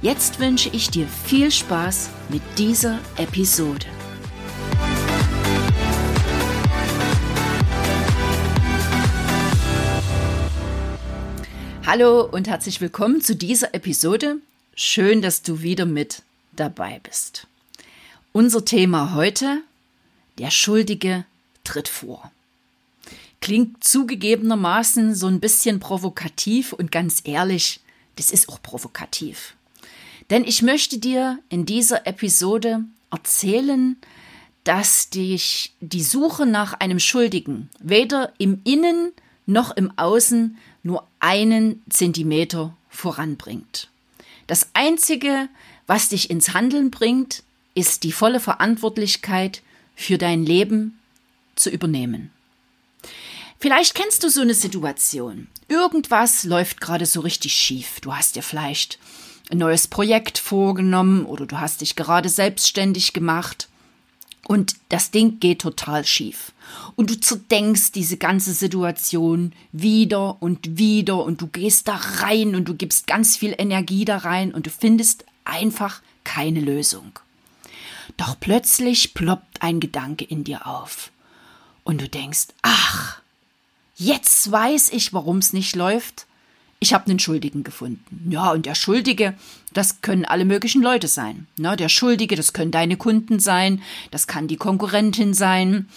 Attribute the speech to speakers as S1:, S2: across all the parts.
S1: Jetzt wünsche ich dir viel Spaß mit dieser Episode. Hallo und herzlich willkommen zu dieser Episode. Schön, dass du wieder mit dabei bist. Unser Thema heute, der Schuldige tritt vor. Klingt zugegebenermaßen so ein bisschen provokativ und ganz ehrlich, das ist auch provokativ. Denn ich möchte dir in dieser Episode erzählen, dass dich die Suche nach einem Schuldigen weder im Innen noch im Außen nur einen Zentimeter voranbringt. Das Einzige, was dich ins Handeln bringt, ist die volle Verantwortlichkeit für dein Leben zu übernehmen. Vielleicht kennst du so eine Situation. Irgendwas läuft gerade so richtig schief. Du hast dir vielleicht ein neues Projekt vorgenommen oder du hast dich gerade selbstständig gemacht und das Ding geht total schief. Und du zerdenkst diese ganze Situation wieder und wieder und du gehst da rein und du gibst ganz viel Energie da rein und du findest einfach keine Lösung. Doch plötzlich ploppt ein Gedanke in dir auf und du denkst, ach, jetzt weiß ich, warum es nicht läuft ich habe einen Schuldigen gefunden. Ja, und der Schuldige, das können alle möglichen Leute sein. Ne, der Schuldige, das können deine Kunden sein, das kann die Konkurrentin sein.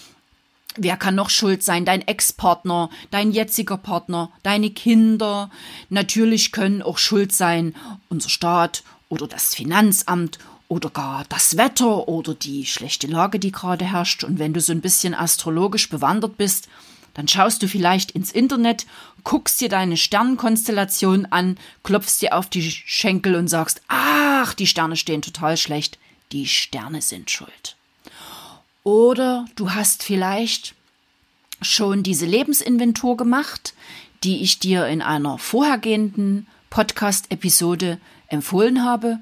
S1: Wer kann noch schuld sein? Dein Ex-Partner, dein jetziger Partner, deine Kinder. Natürlich können auch schuld sein unser Staat oder das Finanzamt oder gar das Wetter oder die schlechte Lage, die gerade herrscht. Und wenn du so ein bisschen astrologisch bewandert bist, dann schaust du vielleicht ins Internet, guckst dir deine Sternenkonstellation an, klopfst dir auf die Schenkel und sagst, ach, die Sterne stehen total schlecht, die Sterne sind schuld. Oder du hast vielleicht schon diese Lebensinventur gemacht, die ich dir in einer vorhergehenden Podcast-Episode empfohlen habe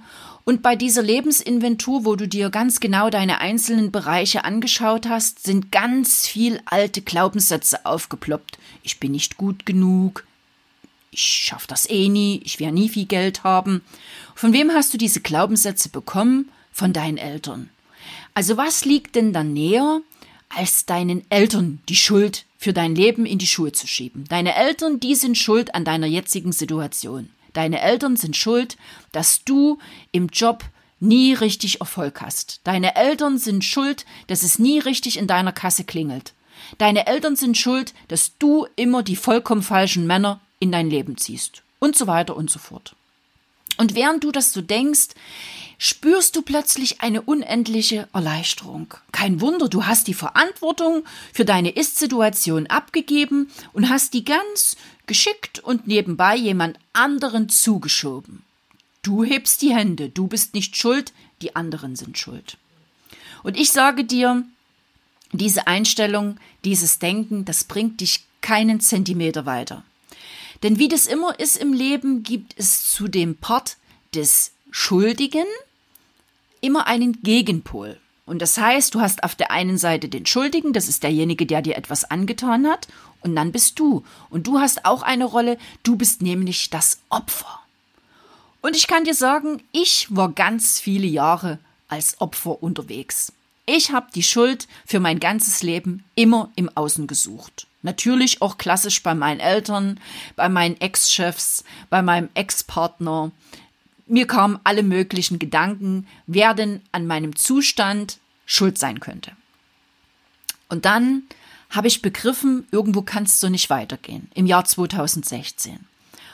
S1: und bei dieser Lebensinventur, wo du dir ganz genau deine einzelnen Bereiche angeschaut hast, sind ganz viel alte Glaubenssätze aufgeploppt. Ich bin nicht gut genug. Ich schaff das eh nie. Ich werde nie viel Geld haben. Von wem hast du diese Glaubenssätze bekommen? Von deinen Eltern. Also was liegt denn dann näher, als deinen Eltern die Schuld für dein Leben in die Schuhe zu schieben? Deine Eltern, die sind schuld an deiner jetzigen Situation. Deine Eltern sind schuld, dass du im Job nie richtig Erfolg hast. Deine Eltern sind schuld, dass es nie richtig in deiner Kasse klingelt. Deine Eltern sind schuld, dass du immer die vollkommen falschen Männer in dein Leben ziehst. Und so weiter und so fort. Und während du das so denkst, spürst du plötzlich eine unendliche Erleichterung. Kein Wunder, du hast die Verantwortung für deine Ist-Situation abgegeben und hast die ganz geschickt und nebenbei jemand anderen zugeschoben. Du hebst die Hände, du bist nicht schuld, die anderen sind schuld. Und ich sage dir, diese Einstellung, dieses Denken, das bringt dich keinen Zentimeter weiter. Denn wie das immer ist im Leben, gibt es zu dem Part des Schuldigen immer einen Gegenpol. Und das heißt, du hast auf der einen Seite den Schuldigen, das ist derjenige, der dir etwas angetan hat, und dann bist du. Und du hast auch eine Rolle, du bist nämlich das Opfer. Und ich kann dir sagen, ich war ganz viele Jahre als Opfer unterwegs. Ich habe die Schuld für mein ganzes Leben immer im Außen gesucht. Natürlich auch klassisch bei meinen Eltern, bei meinen Ex-Chefs, bei meinem Ex-Partner. Mir kamen alle möglichen Gedanken, wer denn an meinem Zustand schuld sein könnte. Und dann habe ich begriffen, irgendwo kannst du nicht weitergehen, im Jahr 2016.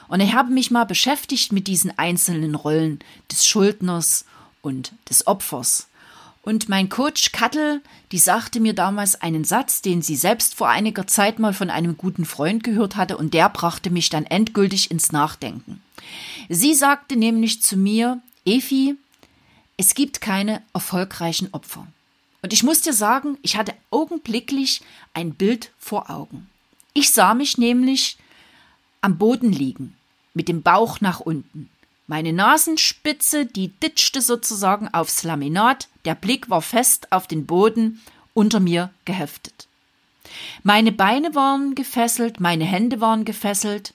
S1: Und ich habe mich mal beschäftigt mit diesen einzelnen Rollen des Schuldners und des Opfers. Und mein Coach Kattel, die sagte mir damals einen Satz, den sie selbst vor einiger Zeit mal von einem guten Freund gehört hatte, und der brachte mich dann endgültig ins Nachdenken. Sie sagte nämlich zu mir, Efi, Es gibt keine erfolgreichen Opfer. Und ich muss dir sagen, ich hatte augenblicklich ein Bild vor Augen. Ich sah mich nämlich am Boden liegen, mit dem Bauch nach unten. Meine Nasenspitze, die ditchte sozusagen aufs Laminat, der Blick war fest auf den Boden unter mir geheftet. Meine Beine waren gefesselt, meine Hände waren gefesselt,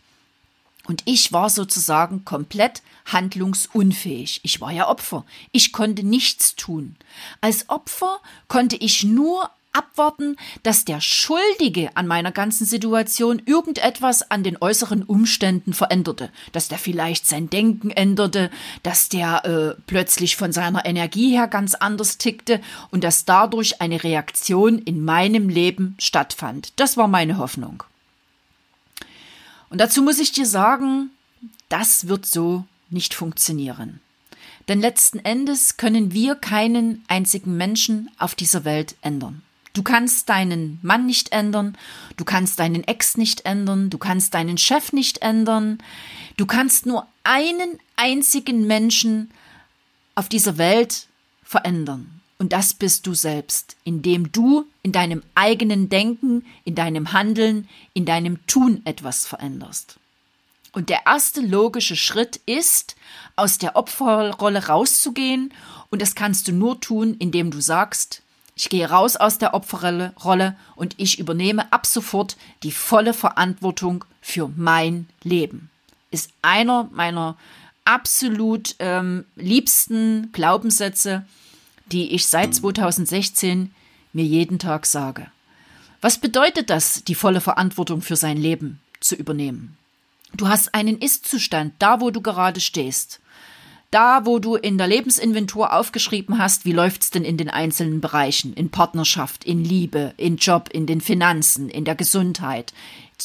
S1: und ich war sozusagen komplett handlungsunfähig. Ich war ja Opfer. Ich konnte nichts tun. Als Opfer konnte ich nur abwarten, dass der Schuldige an meiner ganzen Situation irgendetwas an den äußeren Umständen veränderte, dass der vielleicht sein Denken änderte, dass der äh, plötzlich von seiner Energie her ganz anders tickte und dass dadurch eine Reaktion in meinem Leben stattfand. Das war meine Hoffnung. Und dazu muss ich dir sagen, das wird so nicht funktionieren. Denn letzten Endes können wir keinen einzigen Menschen auf dieser Welt ändern. Du kannst deinen Mann nicht ändern, du kannst deinen Ex nicht ändern, du kannst deinen Chef nicht ändern, du kannst nur einen einzigen Menschen auf dieser Welt verändern. Und das bist du selbst, indem du in deinem eigenen Denken, in deinem Handeln, in deinem Tun etwas veränderst. Und der erste logische Schritt ist, aus der Opferrolle rauszugehen. Und das kannst du nur tun, indem du sagst, ich gehe raus aus der Opferrolle und ich übernehme ab sofort die volle Verantwortung für mein Leben. Ist einer meiner absolut ähm, liebsten Glaubenssätze, die ich seit 2016 mir jeden Tag sage. Was bedeutet das, die volle Verantwortung für sein Leben zu übernehmen? Du hast einen Ist-Zustand, da wo du gerade stehst. Da, wo du in der Lebensinventur aufgeschrieben hast, wie läuft's denn in den einzelnen Bereichen, in Partnerschaft, in Liebe, in Job, in den Finanzen, in der Gesundheit,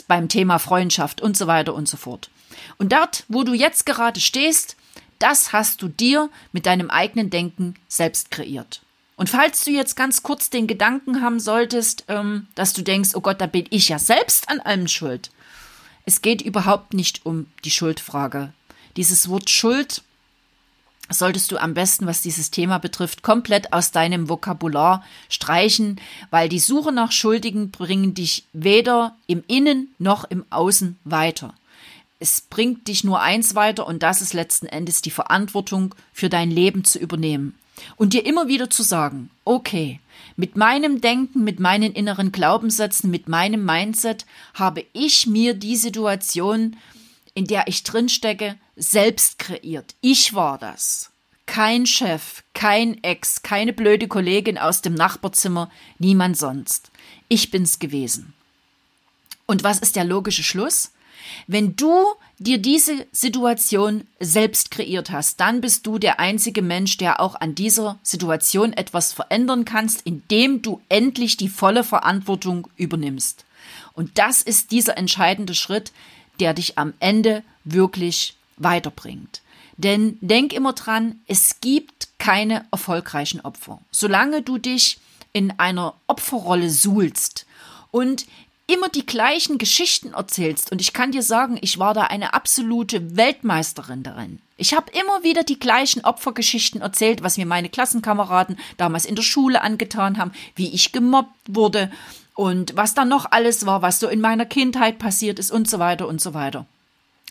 S1: beim Thema Freundschaft und so weiter und so fort. Und dort, wo du jetzt gerade stehst, das hast du dir mit deinem eigenen Denken selbst kreiert. Und falls du jetzt ganz kurz den Gedanken haben solltest, ähm, dass du denkst, oh Gott, da bin ich ja selbst an allem schuld. Es geht überhaupt nicht um die Schuldfrage. Dieses Wort Schuld solltest du am besten, was dieses Thema betrifft, komplett aus deinem Vokabular streichen, weil die Suche nach Schuldigen bringen dich weder im Innen noch im Außen weiter es bringt dich nur eins weiter und das ist letzten Endes die Verantwortung für dein Leben zu übernehmen. Und dir immer wieder zu sagen, okay, mit meinem Denken, mit meinen inneren Glaubenssätzen, mit meinem Mindset habe ich mir die Situation, in der ich drinstecke, selbst kreiert. Ich war das. Kein Chef, kein Ex, keine blöde Kollegin aus dem Nachbarzimmer, niemand sonst. Ich bin's gewesen. Und was ist der logische Schluss? Wenn du dir diese Situation selbst kreiert hast, dann bist du der einzige Mensch, der auch an dieser Situation etwas verändern kannst, indem du endlich die volle Verantwortung übernimmst. Und das ist dieser entscheidende Schritt, der dich am Ende wirklich weiterbringt. Denn denk immer dran, es gibt keine erfolgreichen Opfer. Solange du dich in einer Opferrolle suhlst und immer die gleichen Geschichten erzählst. Und ich kann dir sagen, ich war da eine absolute Weltmeisterin darin. Ich habe immer wieder die gleichen Opfergeschichten erzählt, was mir meine Klassenkameraden damals in der Schule angetan haben, wie ich gemobbt wurde und was da noch alles war, was so in meiner Kindheit passiert ist und so weiter und so weiter.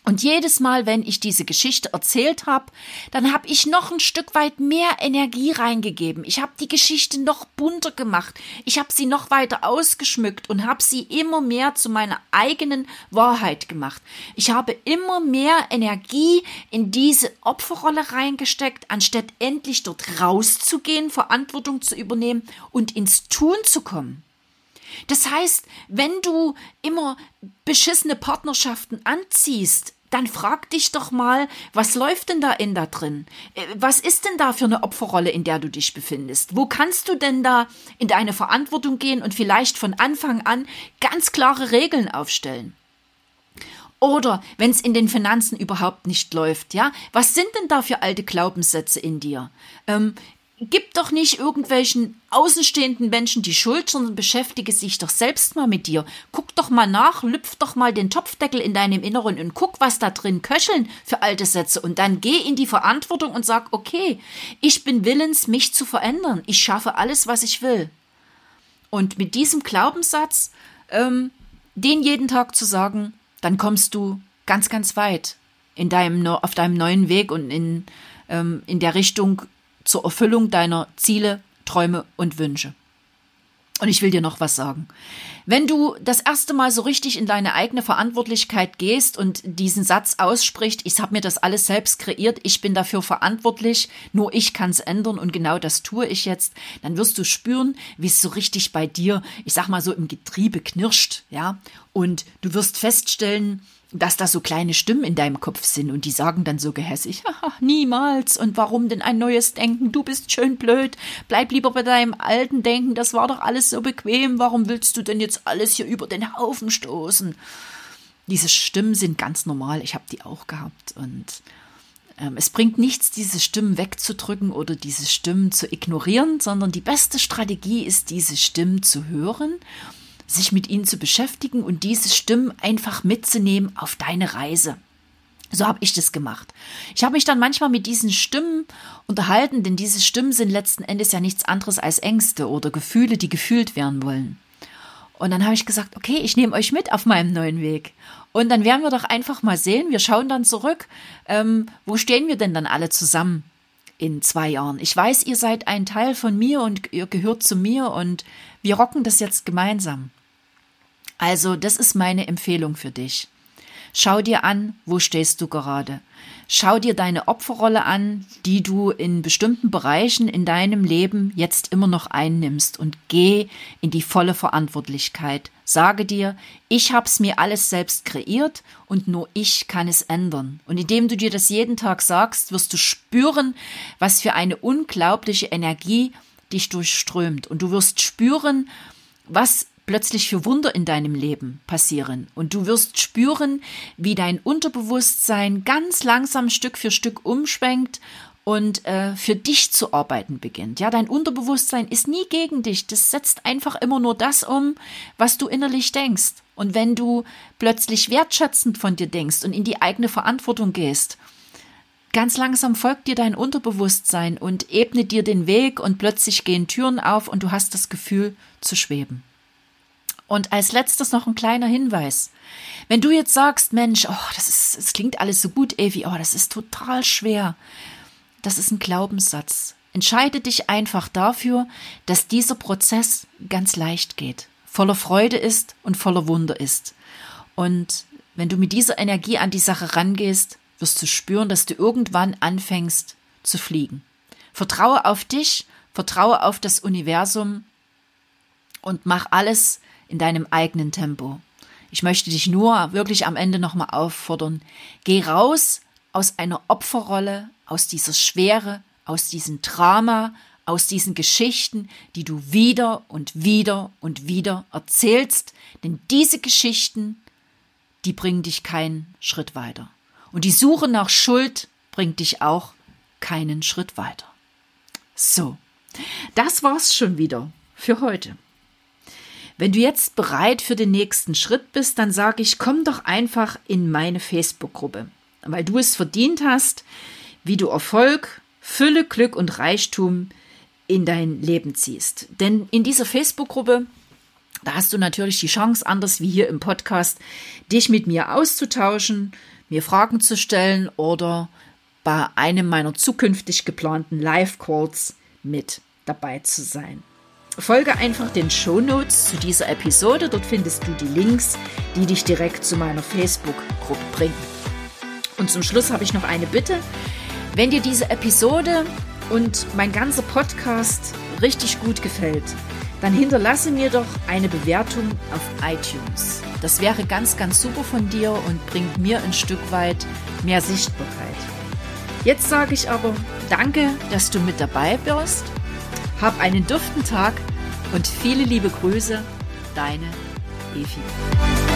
S1: Und jedes Mal, wenn ich diese Geschichte erzählt habe, dann habe ich noch ein Stück weit mehr Energie reingegeben. Ich habe die Geschichte noch bunter gemacht. Ich habe sie noch weiter ausgeschmückt und habe sie immer mehr zu meiner eigenen Wahrheit gemacht. Ich habe immer mehr Energie in diese Opferrolle reingesteckt, anstatt endlich dort rauszugehen, Verantwortung zu übernehmen und ins Tun zu kommen. Das heißt, wenn du immer beschissene Partnerschaften anziehst, dann frag dich doch mal, was läuft denn da in da drin? Äh, was ist denn da für eine Opferrolle, in der du dich befindest? Wo kannst du denn da in deine Verantwortung gehen und vielleicht von Anfang an ganz klare Regeln aufstellen? Oder wenn es in den Finanzen überhaupt nicht läuft, ja, was sind denn da für alte Glaubenssätze in dir? Ähm, gib doch nicht irgendwelchen außenstehenden Menschen die Schuld, sondern beschäftige sich doch selbst mal mit dir. Guck doch mal nach, lüpf doch mal den Topfdeckel in deinem Inneren und guck, was da drin köcheln für alte Sätze. Und dann geh in die Verantwortung und sag, okay, ich bin willens, mich zu verändern. Ich schaffe alles, was ich will. Und mit diesem Glaubenssatz, ähm, den jeden Tag zu sagen, dann kommst du ganz, ganz weit in deinem, auf deinem neuen Weg und in, ähm, in der Richtung zur Erfüllung deiner Ziele, Träume und Wünsche. Und ich will dir noch was sagen. Wenn du das erste Mal so richtig in deine eigene Verantwortlichkeit gehst und diesen Satz aussprichst, ich habe mir das alles selbst kreiert, ich bin dafür verantwortlich, nur ich kann es ändern und genau das tue ich jetzt, dann wirst du spüren, wie es so richtig bei dir, ich sag mal so im Getriebe knirscht, ja, und du wirst feststellen, dass da so kleine Stimmen in deinem Kopf sind und die sagen dann so gehässig, Haha, niemals. Und warum denn ein neues Denken, du bist schön blöd, bleib lieber bei deinem alten Denken, das war doch alles so bequem, warum willst du denn jetzt alles hier über den Haufen stoßen? Diese Stimmen sind ganz normal, ich habe die auch gehabt. Und ähm, es bringt nichts, diese Stimmen wegzudrücken oder diese Stimmen zu ignorieren, sondern die beste Strategie ist, diese Stimmen zu hören sich mit ihnen zu beschäftigen und diese Stimmen einfach mitzunehmen auf deine Reise. So habe ich das gemacht. Ich habe mich dann manchmal mit diesen Stimmen unterhalten, denn diese Stimmen sind letzten Endes ja nichts anderes als Ängste oder Gefühle, die gefühlt werden wollen. Und dann habe ich gesagt, okay, ich nehme euch mit auf meinem neuen Weg. Und dann werden wir doch einfach mal sehen, wir schauen dann zurück, ähm, wo stehen wir denn dann alle zusammen in zwei Jahren? Ich weiß, ihr seid ein Teil von mir und ihr gehört zu mir und wir rocken das jetzt gemeinsam. Also, das ist meine Empfehlung für dich. Schau dir an, wo stehst du gerade. Schau dir deine Opferrolle an, die du in bestimmten Bereichen in deinem Leben jetzt immer noch einnimmst und geh in die volle Verantwortlichkeit. Sage dir, ich hab's mir alles selbst kreiert und nur ich kann es ändern. Und indem du dir das jeden Tag sagst, wirst du spüren, was für eine unglaubliche Energie dich durchströmt. Und du wirst spüren, was plötzlich für Wunder in deinem Leben passieren. Und du wirst spüren, wie dein Unterbewusstsein ganz langsam Stück für Stück umschwenkt und äh, für dich zu arbeiten beginnt. Ja, dein Unterbewusstsein ist nie gegen dich. Das setzt einfach immer nur das um, was du innerlich denkst. Und wenn du plötzlich wertschätzend von dir denkst und in die eigene Verantwortung gehst, ganz langsam folgt dir dein Unterbewusstsein und ebnet dir den Weg und plötzlich gehen Türen auf und du hast das Gefühl zu schweben. Und als letztes noch ein kleiner Hinweis. Wenn du jetzt sagst, Mensch, oh, das ist, das klingt alles so gut, Evi, oh, das ist total schwer. Das ist ein Glaubenssatz. Entscheide dich einfach dafür, dass dieser Prozess ganz leicht geht, voller Freude ist und voller Wunder ist. Und wenn du mit dieser Energie an die Sache rangehst, wirst du spüren, dass du irgendwann anfängst zu fliegen. Vertraue auf dich, vertraue auf das Universum und mach alles, in deinem eigenen Tempo. Ich möchte dich nur wirklich am Ende nochmal auffordern. Geh raus aus einer Opferrolle, aus dieser Schwere, aus diesem Drama, aus diesen Geschichten, die du wieder und wieder und wieder erzählst, denn diese Geschichten, die bringen dich keinen Schritt weiter. Und die Suche nach Schuld bringt dich auch keinen Schritt weiter. So, das war's schon wieder für heute. Wenn du jetzt bereit für den nächsten Schritt bist, dann sage ich, komm doch einfach in meine Facebook-Gruppe, weil du es verdient hast, wie du Erfolg, Fülle, Glück und Reichtum in dein Leben ziehst. Denn in dieser Facebook-Gruppe, da hast du natürlich die Chance, anders wie hier im Podcast, dich mit mir auszutauschen, mir Fragen zu stellen oder bei einem meiner zukünftig geplanten Live-Calls mit dabei zu sein. Folge einfach den Show Notes zu dieser Episode. Dort findest du die Links, die dich direkt zu meiner Facebook-Gruppe bringen. Und zum Schluss habe ich noch eine Bitte. Wenn dir diese Episode und mein ganzer Podcast richtig gut gefällt, dann hinterlasse mir doch eine Bewertung auf iTunes. Das wäre ganz, ganz super von dir und bringt mir ein Stück weit mehr Sichtbarkeit. Jetzt sage ich aber danke, dass du mit dabei bist hab einen duften Tag und viele liebe Grüße, deine Evi.